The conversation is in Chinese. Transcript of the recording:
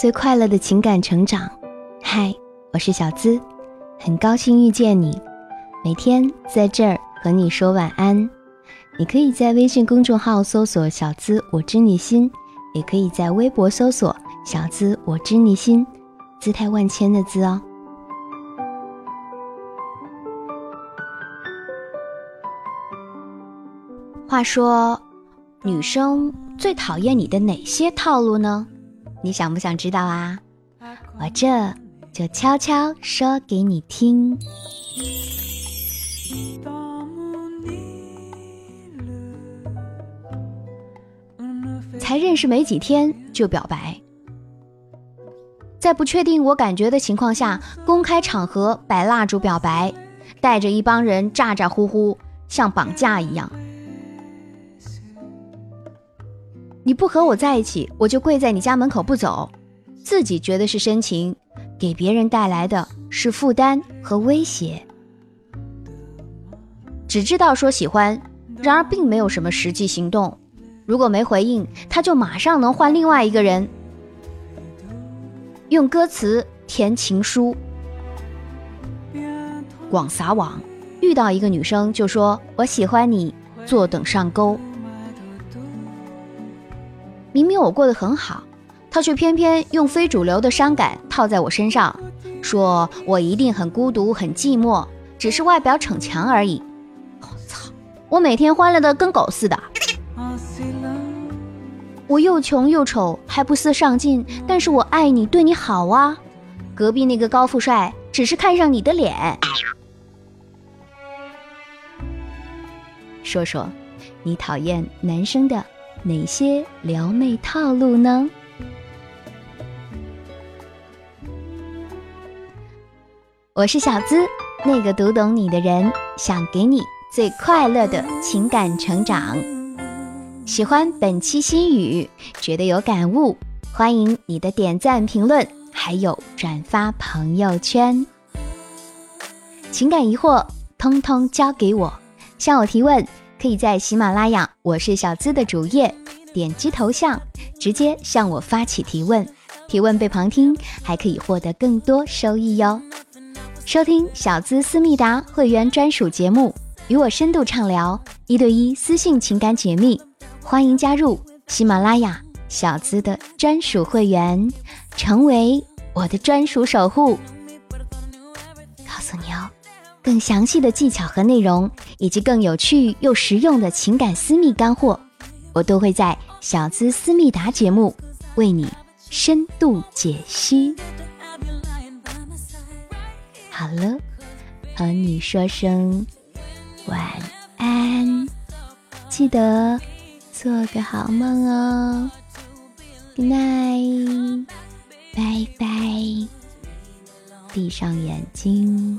最快乐的情感成长。嗨，我是小资，很高兴遇见你，每天在这儿和你说晚安。你可以在微信公众号搜索“小资我知你心”，也可以在微博搜索“小资我知你心”，姿态万千的“资”哦。话说，女生最讨厌你的哪些套路呢？你想不想知道啊？我这就悄悄说给你听。才认识没几天就表白，在不确定我感觉的情况下，公开场合摆蜡烛表白，带着一帮人咋咋呼呼，像绑架一样。你不和我在一起，我就跪在你家门口不走。自己觉得是深情，给别人带来的是负担和威胁。只知道说喜欢，然而并没有什么实际行动。如果没回应，他就马上能换另外一个人。用歌词填情书，广撒网，遇到一个女生就说我喜欢你，坐等上钩。明明我过得很好，他却偏偏用非主流的伤感套在我身上，说我一定很孤独、很寂寞，只是外表逞强而已。我操！我每天欢乐的跟狗似的。我又穷又丑，还不思上进，但是我爱你，对你好啊。隔壁那个高富帅只是看上你的脸。说说，你讨厌男生的？哪些撩妹套路呢？我是小资，那个读懂你的人，想给你最快乐的情感成长。喜欢本期心语，觉得有感悟，欢迎你的点赞、评论，还有转发朋友圈。情感疑惑，通通交给我，向我提问。可以在喜马拉雅“我是小资”的主页点击头像，直接向我发起提问。提问被旁听，还可以获得更多收益哟。收听小资思密达会员专属节目，与我深度畅聊，一对一私信情感解密。欢迎加入喜马拉雅小资的专属会员，成为我的专属守护。更详细的技巧和内容，以及更有趣又实用的情感私密干货，我都会在小资思密达节目为你深度解析。好了，和你说声晚安，记得做个好梦哦。Good night，拜拜，闭上眼睛。